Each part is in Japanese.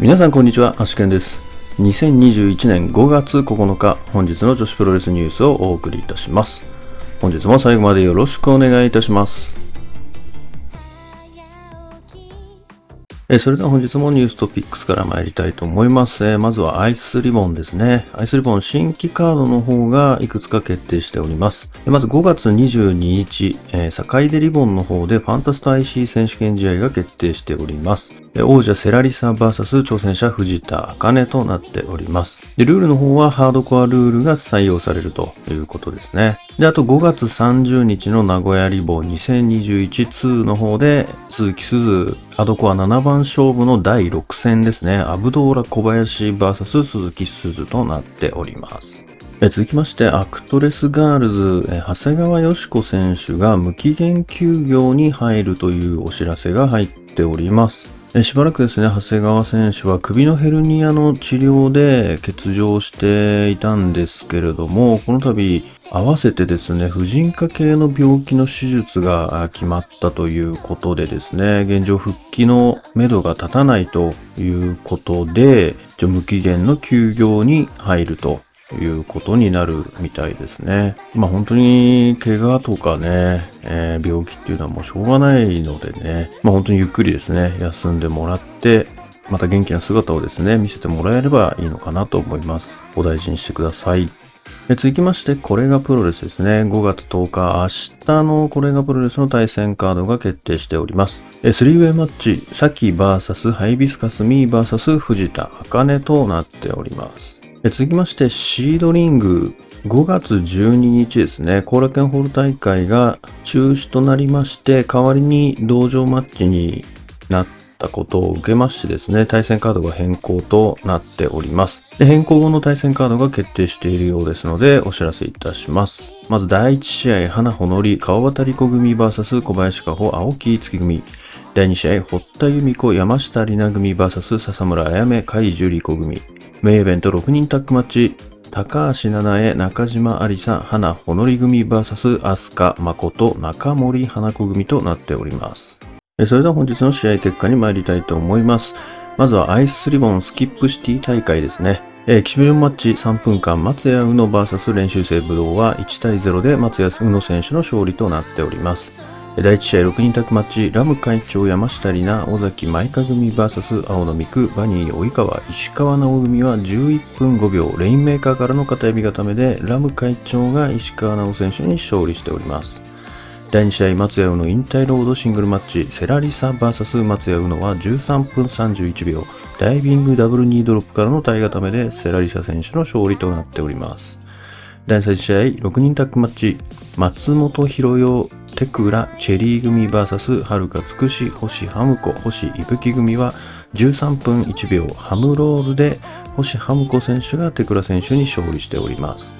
皆さんこんにちは、アシケンです。2021年5月9日、本日の女子プロレスニュースをお送りいたします。本日も最後までよろしくお願いいたします。えそれでは本日もニューストピックスから参りたいと思います。えまずはアイスリボンですね。アイスリボン新規カードの方がいくつか決定しております。えまず5月22日、えー、坂出リボンの方でファンタスト IC 選手権試合が決定しております。王者セラリサ VS 挑戦者藤田茜となっております。で、ルールの方はハードコアルールが採用されるということですね。で、あと5月30日の名古屋リボン2021-2の方で、鈴季すず、ハードコア7番勝負の第6戦ですね。アブドーラ小林 VS 鈴木鈴となっております。続きまして、アクトレスガールズ、長谷川よし子選手が無期限休業に入るというお知らせが入っております。しばらくですね、長谷川選手は首のヘルニアの治療で欠場していたんですけれども、この度合わせてですね、婦人科系の病気の手術が決まったということでですね、現状復帰の目処が立たないということで、無期限の休業に入ると。いうことになるみたいですね。まあ本当に怪我とかね、えー病気っていうのはもうしょうがないのでね、まあ本当にゆっくりですね、休んでもらって、また元気な姿をですね、見せてもらえればいいのかなと思います。お大事にしてください。え続きまして、これがプロレスですね。5月10日、明日のこれがプロレスの対戦カードが決定しております。え3ウェイマッチ、サキ VS ハイビスカスミー VS 藤田茜となっております。続きまして、シードリング、5月12日ですね、後楽園ホール大会が中止となりまして、代わりに道場マッチになったことを受けましてですね、対戦カードが変更となっております。で変更後の対戦カードが決定しているようですので、お知らせいたします。まず第1試合、花ほのり、川端理子組 VS 小林加穂、青木月組。第2試合、堀田由美子、山下里奈組 VS 笹村あやめ、海樹里子組。メインイベント6人タッグマッチ、高橋七重、中島有沙、花ほのり組 VS 飛鳥誠、中森花子組となっております。それでは本日の試合結果に参りたいと思います。まずはアイスリボンスキップシティ大会ですね。えエキシビジョンマッチ3分間松谷宇野 VS 練習生武道は1対0で松谷宇野選手の勝利となっております。第1試合6人タッグマッチラム会長山下里奈尾崎舞香組 VS 青野美久バニー及川石川直組は11分5秒レインメーカーからの片指固めでラム会長が石川直選手に勝利しております。第2試合松谷宇野引退ロードシングルマッチセラリサ VS 松谷宇野は13分31秒ダイビングダブルニードロップからの体固めでセラリサ選手の勝利となっております第3試合6人タッグマッチ松本博代テクラチェリー組 VS はるかつくし星ハムコ星いぶき組は13分1秒ハムロールで星ハムコ選手がテクラ選手に勝利しております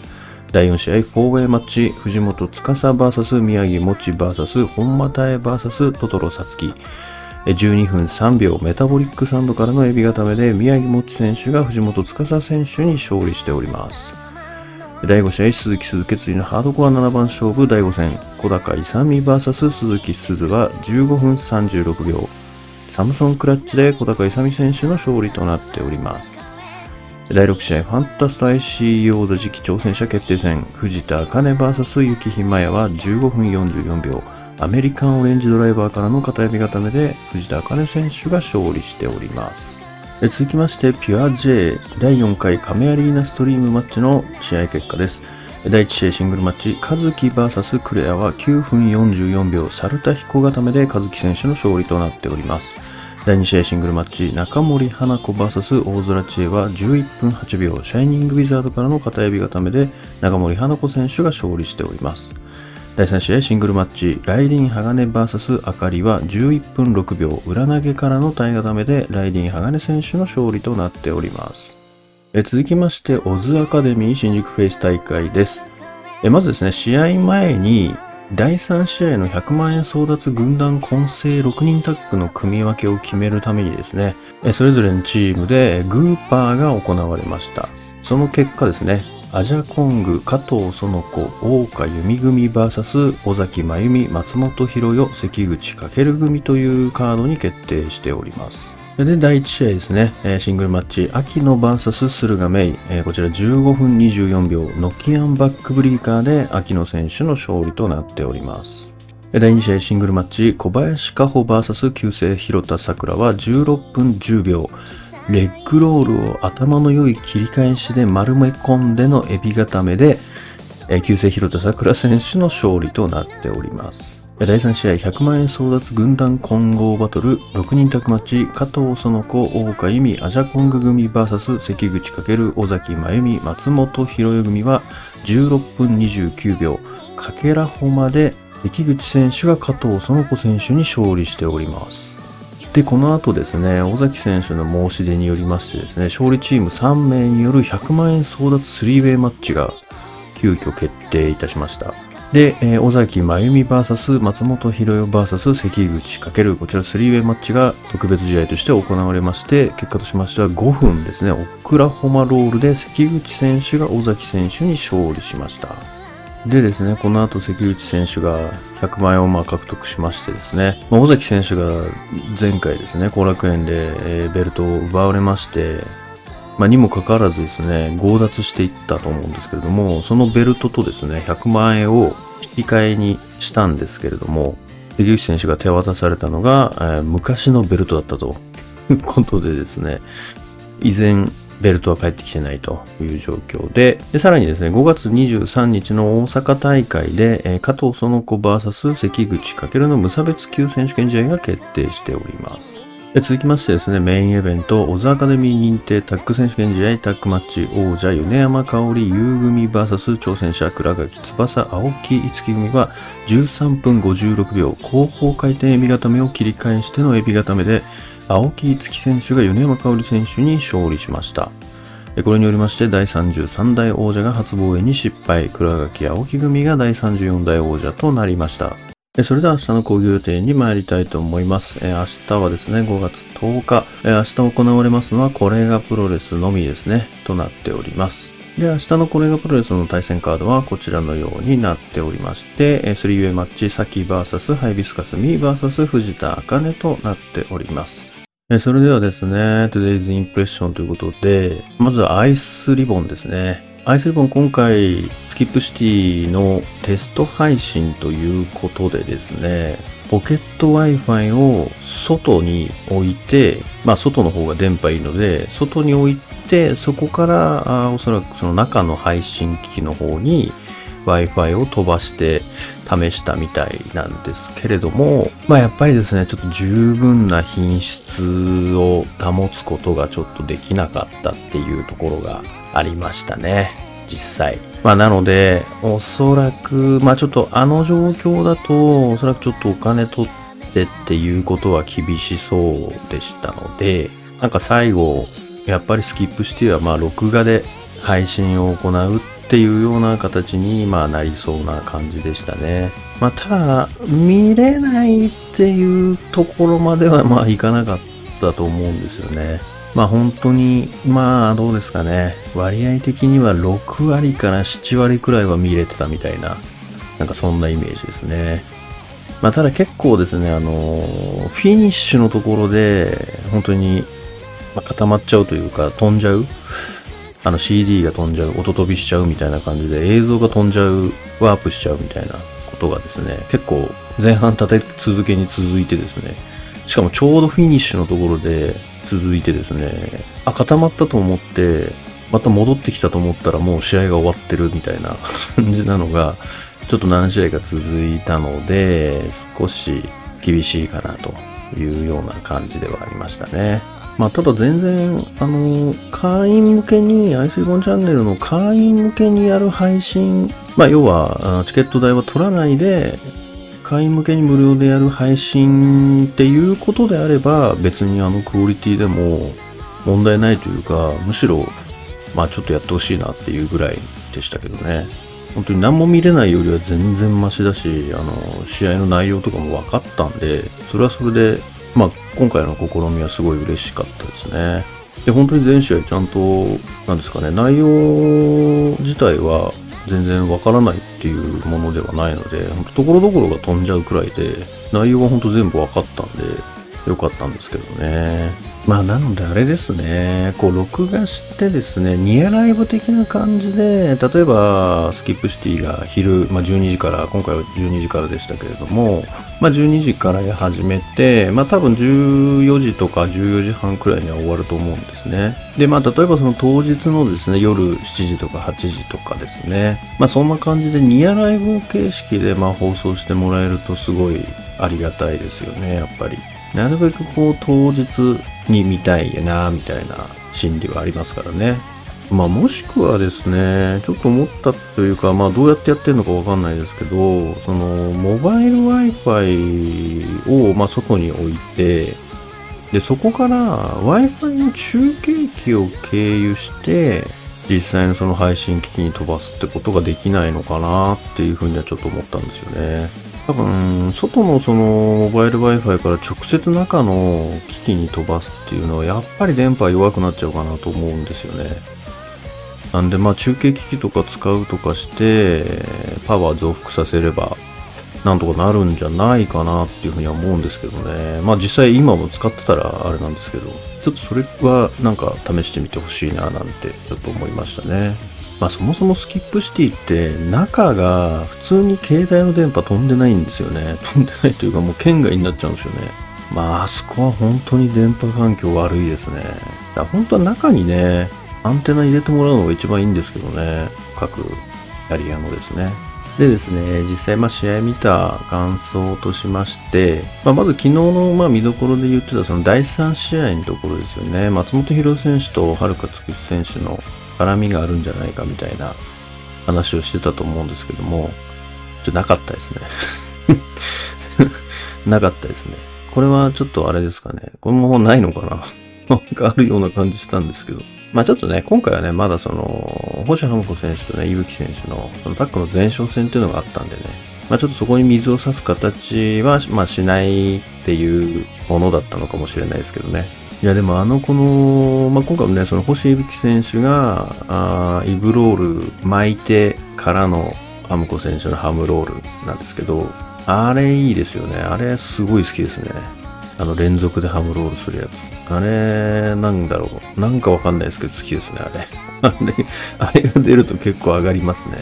第4試合、フォーウェイマッチ、藤本司 VS 宮城もち VS 本間太 VS トトロさつき。12分3秒メタボリックサンドからのエビ固めで宮城もち選手が藤本司選手に勝利しております。第5試合、鈴木鈴決意のハードコア7番勝負第5戦、小高勇美 VS 鈴木鈴は15分36秒。サムソンクラッチで小高勇美選手の勝利となっております。第6試合、ファンタスト IC 王座次期挑戦者決定戦、藤田茜 VS 雪ひまやは15分44秒、アメリカンオレンジドライバーからの片指固めで藤田茜選手が勝利しております。続きまして、ピュア J 第4回亀アリーナストリームマッチの試合結果です。第1試合シングルマッチ、和樹 VS クレアは9分44秒、サルタヒコ固めで和樹選手の勝利となっております。第2試合シングルマッチ、中森花子 VS 大空知恵は11分8秒、シャイニングウィザードからの片指固めで中森花子選手が勝利しております。第3試合シングルマッチ、ライディン鋼 VS あかりは11分6秒、裏投げからの体固めでライディン鋼選手の勝利となっております。え続きまして、オズアカデミー新宿フェイス大会です。えまずですね、試合前に、第3試合の100万円争奪軍団混成6人タッグの組み分けを決めるためにですね、それぞれのチームでグーパーが行われました。その結果ですね、アジャコング、加藤園子、大岡由美組 VS 尾崎真由美、松本博代、関口翔組というカードに決定しております。で、第1試合ですね、シングルマッチ、秋野 VS 駿河メイ、えーこちら15分24秒、ノキアンバックブリーカーで秋野選手の勝利となっております。第2試合シングルマッチ、小林加穂 VS 旧姓広田桜は16分10秒、レッグロールを頭の良い切り返しで丸め込んでのエビ固めで、え旧姓広田桜選手の勝利となっております。第3試合100万円争奪軍団混合バトル6人タッグマッチ加藤園子大岡由美アジャコング組 VS 関口×尾崎真由美松本博代組は16分29秒かけらほまで関口選手が加藤園子選手に勝利しておりますで、この後ですね、尾崎選手の申し出によりましてですね、勝利チーム3名による100万円争奪スリーウェイマッチが急遽決定いたしました。で、えー尾崎真由美 VS 松本博代 VS 関口×こちらスリーウェイマッチが特別試合として行われまして、結果としましては5分ですね、オクラホマロールで関口選手が尾崎選手に勝利しました。でですね、この後関口選手が100万円をまあ獲得しましてですね、まあ尾崎選手が前回ですね、後楽園で、ベルトを奪われまして、まあ、にもかかわらずですね、強奪していったと思うんですけれども、そのベルトとですね、100万円を引き換えにしたんですけれども、関口選手が手渡されたのが、えー昔のベルトだったということでですね、依然ベルトは返ってきてないという状況で、でさらにですね、5月23日の大阪大会で、えー加藤園子 VS 関口×の無差別級選手権試合が決定しております。続きましてですね、メインイベント、オズアカデミー認定タッグ選手権試合タッグマッチ、王者、米山香織、優組 VS 挑戦者、倉垣翼、青木五木組は13分56秒、後方回転エビ固めを切り返してのエビ固めで、青木五木選手が米山香織選手に勝利しました。これによりまして第33代王者が初防衛に失敗、倉垣青木組が第34代王者となりました。それでは明日の講義予定に参りたいと思います。明日はですね、5月10日、明日行われますのはこれがプロレスのみですね、となっております。で、明日のこれがプロレスの対戦カードはこちらのようになっておりまして、3ウェイマッチ、サキ VS ハイビスカスミー VS 藤田茜となっております。それではですね、Today's Impression ということで、まずはアイスリボンですね。アイスリボン今回、スキップシティのテスト配信ということでですね、ポケット Wi-Fi を外に置いて、まあ外の方が電波いいので、外に置いて、そこからあおそらくその中の配信機器の方に Wi-Fi を飛ばして試したみたいなんですけれども、まあやっぱりですね、ちょっと十分な品質を保つことがちょっとできなかったっていうところがありましたね、実際。まあなので、おそらく、まあちょっとあの状況だと、おそらくちょっとお金取ってっていうことは厳しそうでしたので、なんか最後、やっぱりスキップシティはまあ録画で配信を行うっっていうような形にまあなりそうな感じでしたね。まあただ、見れないっていうところまではまあいかなかったと思うんですよね。まあ本当に、まあどうですかね。割合的には6割から7割くらいは見れてたみたいな、なんかそんなイメージですね。まあただ結構ですね、あの、フィニッシュのところで、本当に、ま、固まっちゃうというか飛んじゃう。あの CD が飛んじゃう、音飛びしちゃうみたいな感じで映像が飛んじゃう、ワープしちゃうみたいなことがですね、結構前半立て続けに続いてですね、しかもちょうどフィニッシュのところで続いてですね、あ、固まったと思って、また戻ってきたと思ったらもう試合が終わってるみたいな感じなのが、ちょっと何試合か続いたので、少し厳しいかなというような感じではありましたね。まあ、ただ全然、あの、会員向けに、アイスリボンチャンネルの会員向けにやる配信、まあ、要は、チケット代は取らないで、会員向けに無料でやる配信っていうことであれば、別にあのクオリティでも問題ないというか、むしろ、まあちょっとやってほしいなっていうぐらいでしたけどね。本当に何も見れないよりは全然マシだし、あの、試合の内容とかも分かったんで、それはそれで、まあ今回の試みはすごい嬉しかったですね。で、本当に全試合ちゃんと、なんですかね、内容自体は全然わからないっていうものではないので、ほんとところどころが飛んじゃうくらいで、内容は本当全部わかったんで、よかったんですけどね。まあなのであれですね、こう録画してですね、ニアライブ的な感じで、例えばスキップシティが昼、まあ、12時から、今回は12時からでしたけれども、まあ12時から始めて、まあ多分14時とか14時半くらいには終わると思うんですね。で、まあ例えばその当日のですね、夜7時とか8時とかですね、まあそんな感じでニアライブ形式でま放送してもらえるとすごいありがたいですよね、やっぱり。なるべくこう当日に見たいよなみたいな心理はありますからね。まあもしくはですね、ちょっと思ったというか、まあどうやってやってるのかわかんないですけど、そのモバイル Wi-Fi をまあ外に置いて、で、そこから Wi-Fi の中継機を経由して、実際のその配信機器に飛ばすってことができないのかなっていうふうにはちょっと思ったんですよね。多分、外のそのモバイル Wi-Fi から直接中の機器に飛ばすっていうのはやっぱり電波弱くなっちゃうかなと思うんですよね。なんでまあ中継機器とか使うとかしてパワー増幅させればなんとかなるんじゃないかなっていうふうには思うんですけどね。まあ実際今も使ってたらあれなんですけど、ちょっとそれはなんか試してみてほしいななんてちょっと思いましたね。まあそもそもスキップシティって中が普通に携帯の電波飛んでないんですよね。飛んでないというかもう圏外になっちゃうんですよね。まああそこは本当に電波環境悪いですね。だ本当は中にね、アンテナ入れてもらうのが一番いいんですけどね。各キャリアのですね。でですね、実際まあ試合見た感想としまして、まあ、まず昨日のま見どころで言ってたその第3試合のところですよね。松本博選手と遥つくし選手の絡みがあるんじゃないかみたいな話をしてたと思うんですけども、ちょ、なかったですね。なかったですね。これはちょっとあれですかね。これもないのかな なんかあるような感じしたんですけど。まあちょっとね、今回はね、まだその、星浜子選手とね、伊吹選手の、そのタックの前哨戦っていうのがあったんでね、まあちょっとそこに水を差す形は、まあしないっていうものだったのかもしれないですけどね。いやでもあのこの、まあ、今回もね、その星吹選手が、あイブロール巻いてからのハムコ選手のハムロールなんですけど、あれいいですよね。あれすごい好きですね。あの連続でハムロールするやつ。あれ、なんだろう。なんかわかんないですけど好きですね、あれ。あれ、あれが出ると結構上がりますね。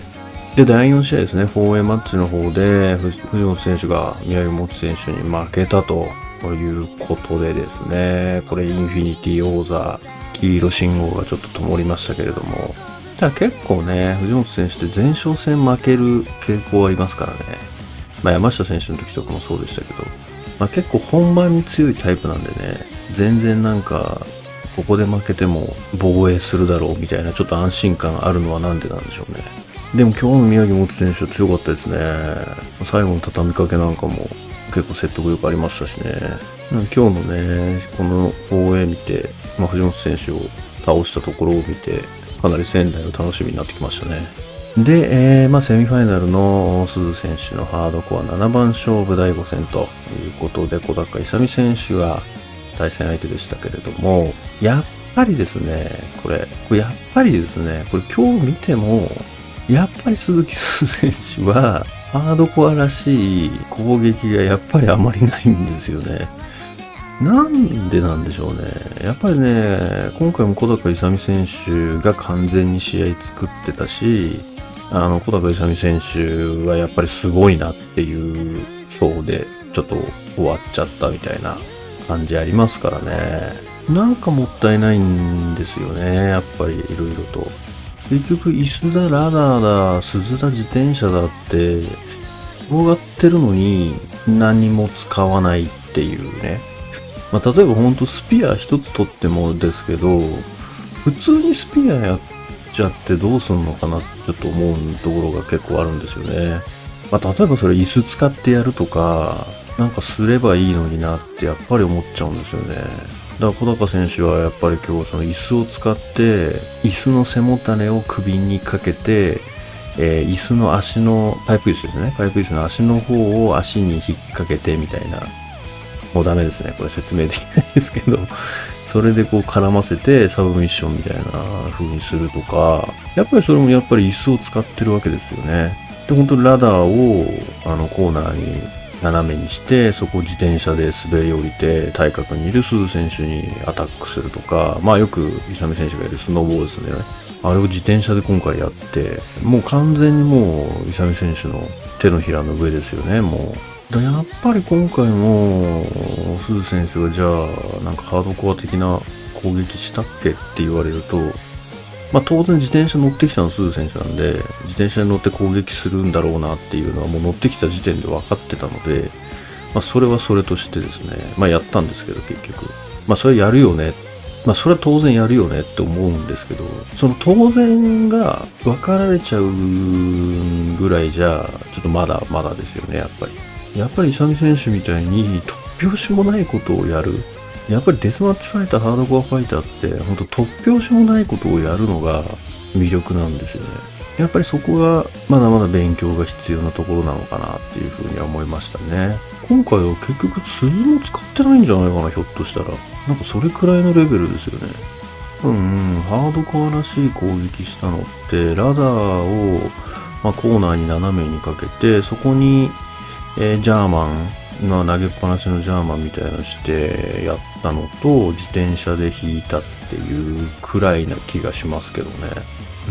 で、第4試合ですね、4A マッチの方で、藤本選手が宮城本選手に負けたと。ということでですね、これインフィニティ王座、黄色信号がちょっと灯りましたけれども、ただ結構ね、藤本選手って前哨戦負ける傾向ありますからね。まあ山下選手の時とかもそうでしたけど、まあ結構本番に強いタイプなんでね、全然なんか、ここで負けても防衛するだろうみたいなちょっと安心感あるのはなんでなんでしょうね。でも今日の宮城本選手は強かったですね。最後の畳みかけなんかも結構説得力ありましたしね。今日のね、この放映見て、まあ、藤本選手を倒したところを見て、かなり仙台の楽しみになってきましたね。で、えー、まあ、セミファイナルの鈴選手のハードコア7番勝負第5戦ということで、小高勇選手が対戦相手でしたけれども、やっぱりですね、これ、これやっぱりですね、これ今日見ても、やっぱり鈴木鈴選手は、ハードコアらしい攻撃がやっぱりあまりないんですよね。なんでなんでしょうね。やっぱりね、今回も小高勇選手が完全に試合作ってたし、あの、小高勇選手はやっぱりすごいなっていう層で、ちょっと終わっちゃったみたいな感じありますからね。なんかもったいないんですよね。やっぱりいろいろと。結局椅子だ、ラダーだ、鈴だ、自転車だって、転がってるのに何も使わないっていうね。まあ、例えばほんとスピア一つ取ってもですけど、普通にスピアやっちゃってどうすんのかなってちょっと思うところが結構あるんですよね。まあ、例えばそれ椅子使ってやるとか、なんかすればいいのになってやっぱり思っちゃうんですよね。だから小高選手はやっぱり今日その椅子を使って椅子の背もたれを首にかけて、えー、椅子の足のパイプ椅子ですね。パイプ椅子の足の方を足に引っ掛けてみたいな。もうダメですね。これ説明できないですけど。それでこう絡ませてサブミッションみたいな風にするとか。やっぱりそれもやっぱり椅子を使ってるわけですよね。で本当ラダーをあのコーナーに斜めにして、そこを自転車で滑り降りて、対角にいる鈴選手にアタックするとか、まあよく勇選手がいるスノーボードですね。あれを自転車で今回やって、もう完全にもう勇選手の手のひらの上ですよね、もう。だやっぱり今回も、鈴選手がじゃあ、なんかハードコア的な攻撃したっけって言われると、まあ、当然自転車乗ってきたのすぐ選手なんで、自転車に乗って攻撃するんだろうなっていうのはもう乗ってきた時点で分かってたので、まあ、それはそれとしてですね、まあ、やったんですけど結局。まあ、それやるよね。まあ、それは当然やるよねって思うんですけど、その当然が分かられちゃうぐらいじゃ、ちょっとまだまだですよね、やっぱり。やっぱり勇選手みたいに突拍子もないことをやる。やっぱりデスマッチファイター、ハードコアファイターって、ほんと突拍子もないことをやるのが魅力なんですよね。やっぱりそこがまだまだ勉強が必要なところなのかなっていうふうには思いましたね。今回は結局鈴も使ってないんじゃないかな、ひょっとしたら。なんかそれくらいのレベルですよね。うん、ハードコアらしい攻撃したのって、ラダーを、まあ、コーナーに斜めにかけて、そこに、えー、ジャーマンまあ、投げっぱなしのジャーマンみたいなのしてやったのと自転車で引いたっていうくらいな気がしますけどね。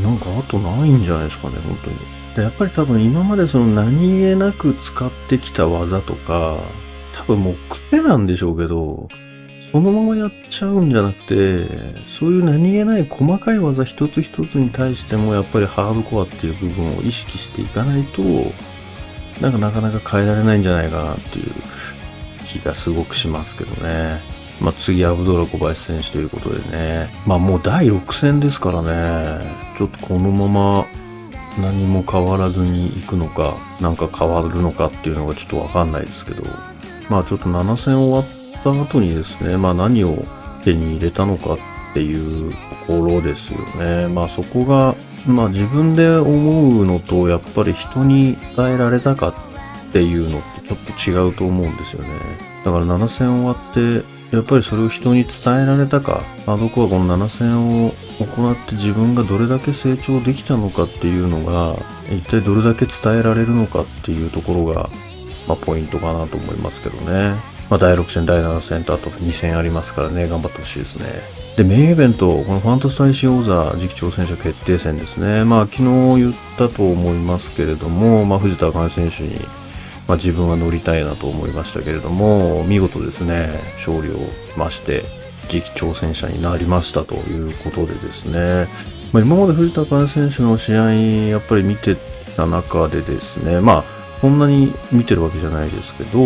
なんかあとないんじゃないですかね本当に。でやっぱり多分今までその何気なく使ってきた技とか多分もう癖なんでしょうけどそのままやっちゃうんじゃなくて、そういう何気ない細かい技一つ一つに対してもやっぱりハードコアっていう部分を意識していかないと、なんかなかなか変えられないんじゃないかなっていう気がすごくしますけどね。まあ、次、アブドラ小林選手ということでね。まあ、もう第6戦ですからね。ちょっとこのまま何も変わらずに行くのか、なんか変わるのかっていうのがちょっとわかんないですけど。まあ、ちょっと7戦終わった後にですね、まあ、何を手に入れたのかっていうところですよね。まあ、そこがまあ自分で思うのとやっぱり人に伝えられたかっていうのってちょっと違うと思うんですよね。だから7戦終わってやっぱりそれを人に伝えられたか、まあ、僕はこの7戦を行って自分がどれだけ成長できたのかっていうのが一体どれだけ伝えられるのかっていうところが、まあ、ポイントかなと思いますけどね。まあ、第6戦、第7戦とあと2戦ありますからね、頑張ってほしいですね。で、メインイベント、このファンタスタイシー王座次期挑戦者決定戦ですね。まあ、昨日言ったと思いますけれども、まあ、藤田茜選手に、まあ、自分は乗りたいなと思いましたけれども、見事ですね、勝利をしまして、次期挑戦者になりましたということでですね、まあ、今まで藤田茜選手の試合、やっぱり見てた中でですね、まあ、そんなに見てるわけじゃないですけど、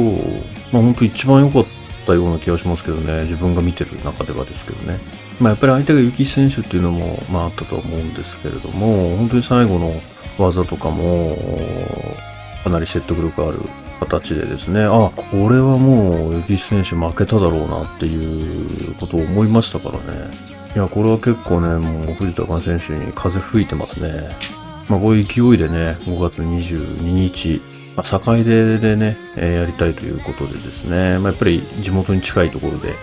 まあ、本当一番良かったような気がしますけどね、自分が見てる中ではですけどね。まあ、やっぱり相手が雪選手っていうのも、まあ、あったと思うんですけれども、本当に最後の技とかも、かなり説得力ある形でですね、あ、これはもう雪選手負けただろうなっていうことを思いましたからね。いや、これは結構ね、もう藤田選手に風吹いてますね。まあ、こういう勢いでね、5月22日、まあ、境出でね、え、やりたいということでですね、まあ、やっぱり地元に近いところで、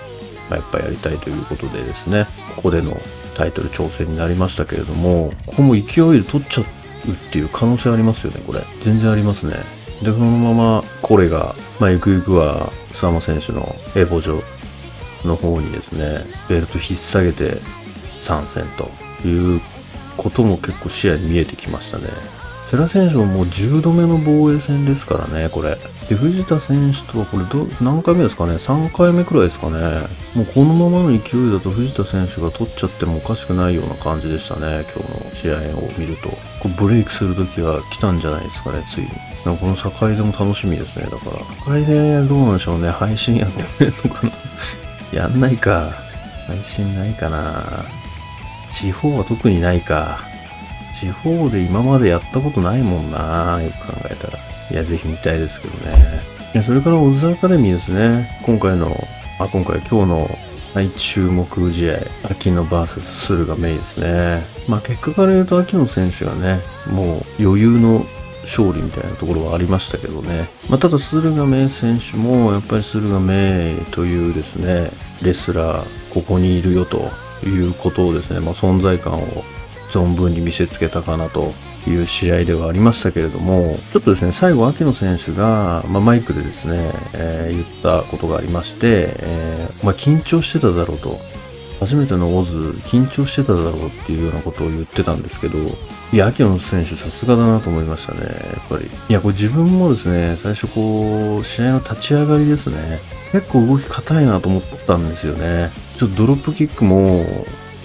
まあ、やっぱりやりたいということでですね、ここでのタイトル挑戦になりましたけれども、ここも勢いで取っちゃうっていう可能性ありますよね、これ。全然ありますね。で、このままこれが、まあ、ゆくゆくは、須山選手のエボジョの方にですね、ベルト引っ提げて参戦ということも結構視野に見えてきましたね。世良選手ももう10度目の防衛戦ですからね、これ。で、藤田選手とはこれど、何回目ですかね ?3 回目くらいですかね。もうこのままの勢いだと藤田選手が取っちゃってもおかしくないような感じでしたね、今日の試合を見ると。こブレイクする時が来たんじゃないですかね、ついに。この境でも楽しみですね、だから。境でどうなんでしょうね、配信やってくれるのかな やんないか。配信ないかな。地方は特にないか。地方で今までやったことないもんなよく考えたら。いや、ぜひ見たいですけどね。それからオズアカデミーですね。今回の、あ、今回今日の大注目試合、秋野 VS 駿河メイですね。まあ結果から言うと秋野選手がね、もう余裕の勝利みたいなところはありましたけどね。まあ、ただ、駿河メイ選手も、やっぱり駿河メイというですね、レスラー、ここにいるよということをですね、まあ、存在感を存分に見せつけたかなという試合ではありましたけれども、ちょっとですね、最後、秋野選手が、まあ、マイクでですね、えー、言ったことがありまして、えー、まあ、緊張してただろうと。初めてのオズ、緊張してただろうっていうようなことを言ってたんですけど、いや、秋野選手さすがだなと思いましたね、やっぱり。いや、これ自分もですね、最初こう、試合の立ち上がりですね、結構動き硬いなと思ったんですよね。ちょっとドロップキックも、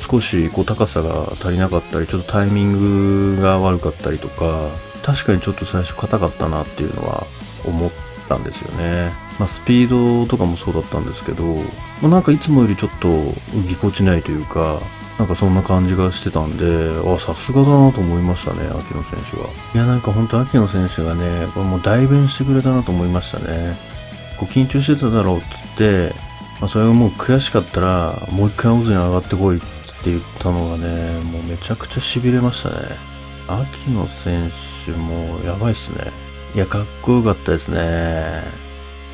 少しこう高さが足りなかったり、ちょっとタイミングが悪かったりとか、確かにちょっと最初硬かったなっていうのは思ったんですよね。まあ、スピードとかもそうだったんですけど、まあ、なんかいつもよりちょっとぎこちないというか、なんかそんな感じがしてたんで、あ、さすがだなと思いましたね、秋野選手は。いや、なんか本当秋野選手がね、これもう代弁してくれたなと思いましたね。こう緊張してただろうっつって、まあ、それがもう悔しかったら、もう一回オズに上がってこいっって言ったのがね、もうめちゃくちゃ痺れましたね。秋野選手もやばいっすね。いや、かっこよかったですね。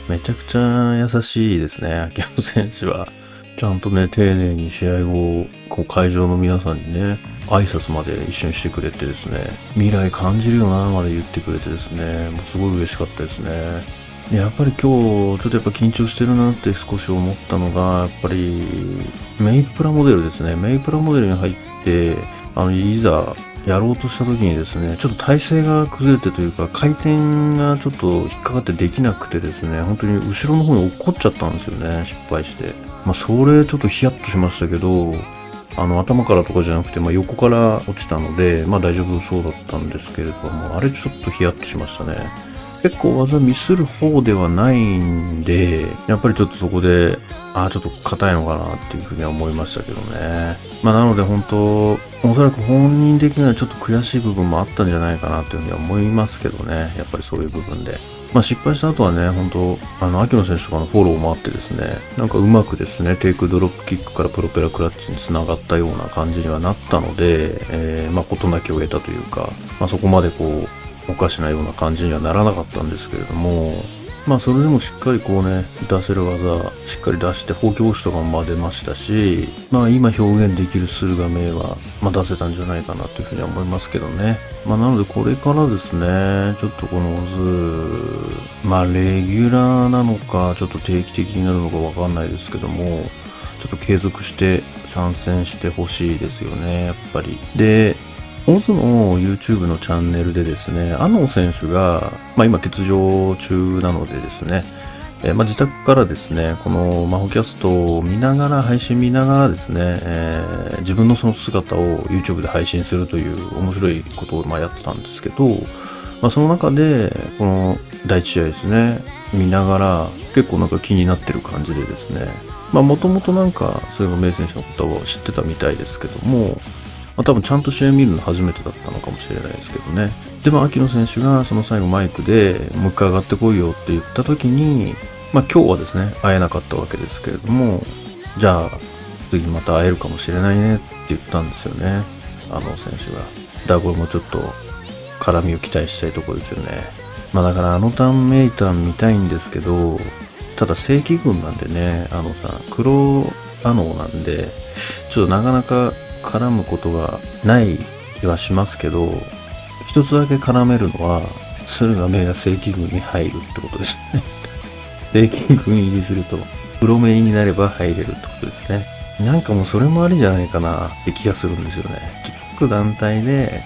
めちゃくちゃ優しいですね、秋野選手は。ちゃんとね、丁寧に試合後、こう会場の皆さんにね、挨拶まで一緒にしてくれてですね、未来感じるよなまで言ってくれてですね、もうすごい嬉しかったですね。やっぱり今日、ちょっとやっぱ緊張してるなって少し思ったのが、やっぱり、メイプラモデルですね。メイプラモデルに入って、あの、いざやろうとした時にですね、ちょっと体勢が崩れてというか、回転がちょっと引っかかってできなくてですね、本当に後ろの方に落っこっちゃったんですよね、失敗して。まあ、それちょっとヒヤッとしましたけど、あの、頭からとかじゃなくて、まあ、横から落ちたので、まあ、大丈夫そうだったんですけれども、あれちょっとヒヤッとしましたね。結構技ミスる方ではないんで、やっぱりちょっとそこで、ああ、ちょっと硬いのかなっていうふうには思いましたけどね。まあなので本当、おそらく本人的にはちょっと悔しい部分もあったんじゃないかなというふうには思いますけどね。やっぱりそういう部分で。まあ失敗した後はね、本当あの、秋野選手とかのフォローもあってですね、なんかうまくですね、テイクドロップキックからプロペラクラッチにつながったような感じにはなったので、えー、まあ事なきを得たというか、まあそこまでこう、おかしなような感じにはならなかったんですけれども、まあそれでもしっかりこうね、出せる技、しっかり出して、放棄防止とかも出ましたし、まあ今表現できる駿河名は、まあ出せたんじゃないかなというふうには思いますけどね。まあなのでこれからですね、ちょっとこの図、まあレギュラーなのか、ちょっと定期的になるのかわかんないですけども、ちょっと継続して参戦してほしいですよね、やっぱり。で、オズの YouTube のチャンネルでですね、アノ選手が、まあ、今欠場中なのでですね、え、まあ、自宅からですね、このマホキャストを見ながら、配信見ながらですね、えー、自分のその姿を YouTube で配信するという面白いことをまやってたんですけど、まあ、その中で、この第一試合ですね、見ながら結構なんか気になってる感じでですね、まあもともとなんか、そういう名選手のことを知ってたみたいですけども、まあ、多分ちゃんと試合見るの初めてだったのかもしれないですけどね。でも、秋野選手がその最後マイクで、もう一回上がってこいよって言った時に、まあ今日はですね、会えなかったわけですけれども、じゃあ、次また会えるかもしれないねって言ったんですよね。あの選手が。だからこれもちょっと、絡みを期待したいところですよね。まあだからあのターンメイタン見たいんですけど、ただ正規軍なんでね、あのさ、黒アノなんで、ちょっとなかなか絡むことがない気はしますけど、一つだけ絡めるのは、駿河目が正規軍に入るってことですね。正規軍入りすると、プロメイになれば入れるってことですね。なんかもうそれもありじゃないかなって気がするんですよね。各団体で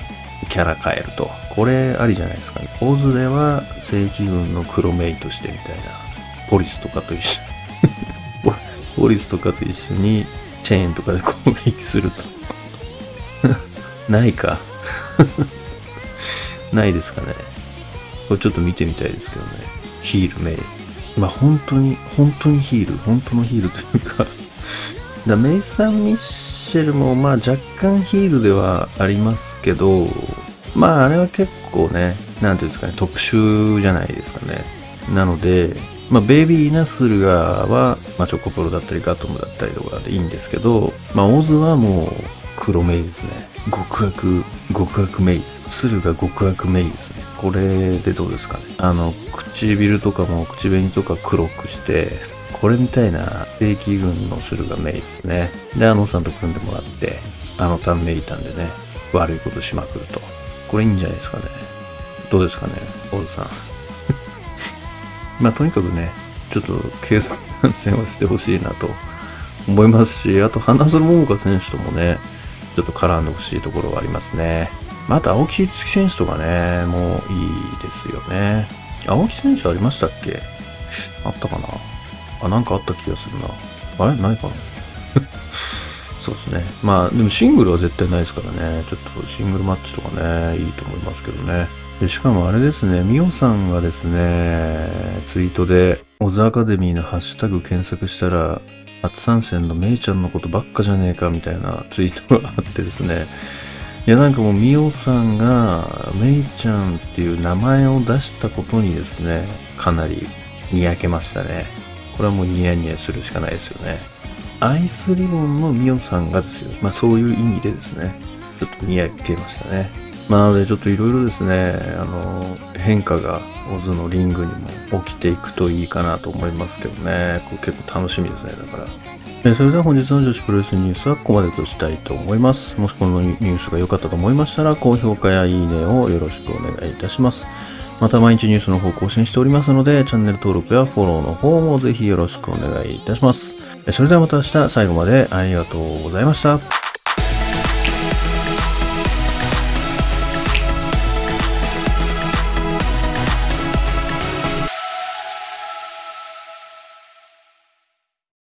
キャラ変えると。これありじゃないですかね。オズでは正規軍の黒メイとしてみたいな。ポリスとかと一緒 ポリスとかと一緒にチェーンとかで攻撃すると。ないか。ないですかね。これちょっと見てみたいですけどね。ヒール、メイ。まあ本当に、本当にヒール、本当のヒールというかだメイサン・ミッシェルもまあ若干ヒールではありますけど、まああれは結構ね、なんていうんですかね、特殊じゃないですかね。なので、まあ、ベイビーナスルガは、まあ、チョコプロだったりガトムだったりとかでいいんですけど、まあ、オズはもう黒メイですね。極悪、極悪メイ。鶴が極悪メイですね。これでどうですかね。あの、唇とかも口紅とか黒くして、これみたいな正規軍の駿河メイですね。で、あのさんと組んでもらって、あのタンメリタンでね、悪いことしまくると。これいいんじゃないですかね。どうですかね、オズさん。まあとにかくね、ちょっと計算戦をしてほしいなと思いますし、あと花園桃香選手ともね、ちょっと絡んでほしいところはありますね。また青木月選手とかね、もういいですよね。青木選手ありましたっけ？あったかな？あ、なんかあった気がするな。あれ？ないかな？そうですね。まあ、でもシングルは絶対ないですからね。ちょっとシングルマッチとかね、いいと思いますけどね。でしかもあれですね、ミオさんがですね、ツイートで、オズアカデミーのハッシュタグ検索したら、初参戦のメイちゃんのことばっかじゃねえかみたいなツイートがあってですね、いやなんかもうミオさんがメイちゃんっていう名前を出したことにですね、かなりにやけましたね。これはもうニヤニヤするしかないですよね。アイスリボンのミオさんがですよ。まあそういう意味でですね、ちょっとにやけましたね。まあ、なのでちょっといろいろですね、あの、変化がオズのリングにも起きていくといいかなと思いますけどね。これ結構楽しみですね、だから。えそれでは本日の女子プロレスニュースはここまでとしたいと思います。もしこのニュースが良かったと思いましたら、高評価やいいねをよろしくお願いいたします。また毎日ニュースの方更新しておりますので、チャンネル登録やフォローの方もぜひよろしくお願いいたします。それではまた明日最後までありがとうございました。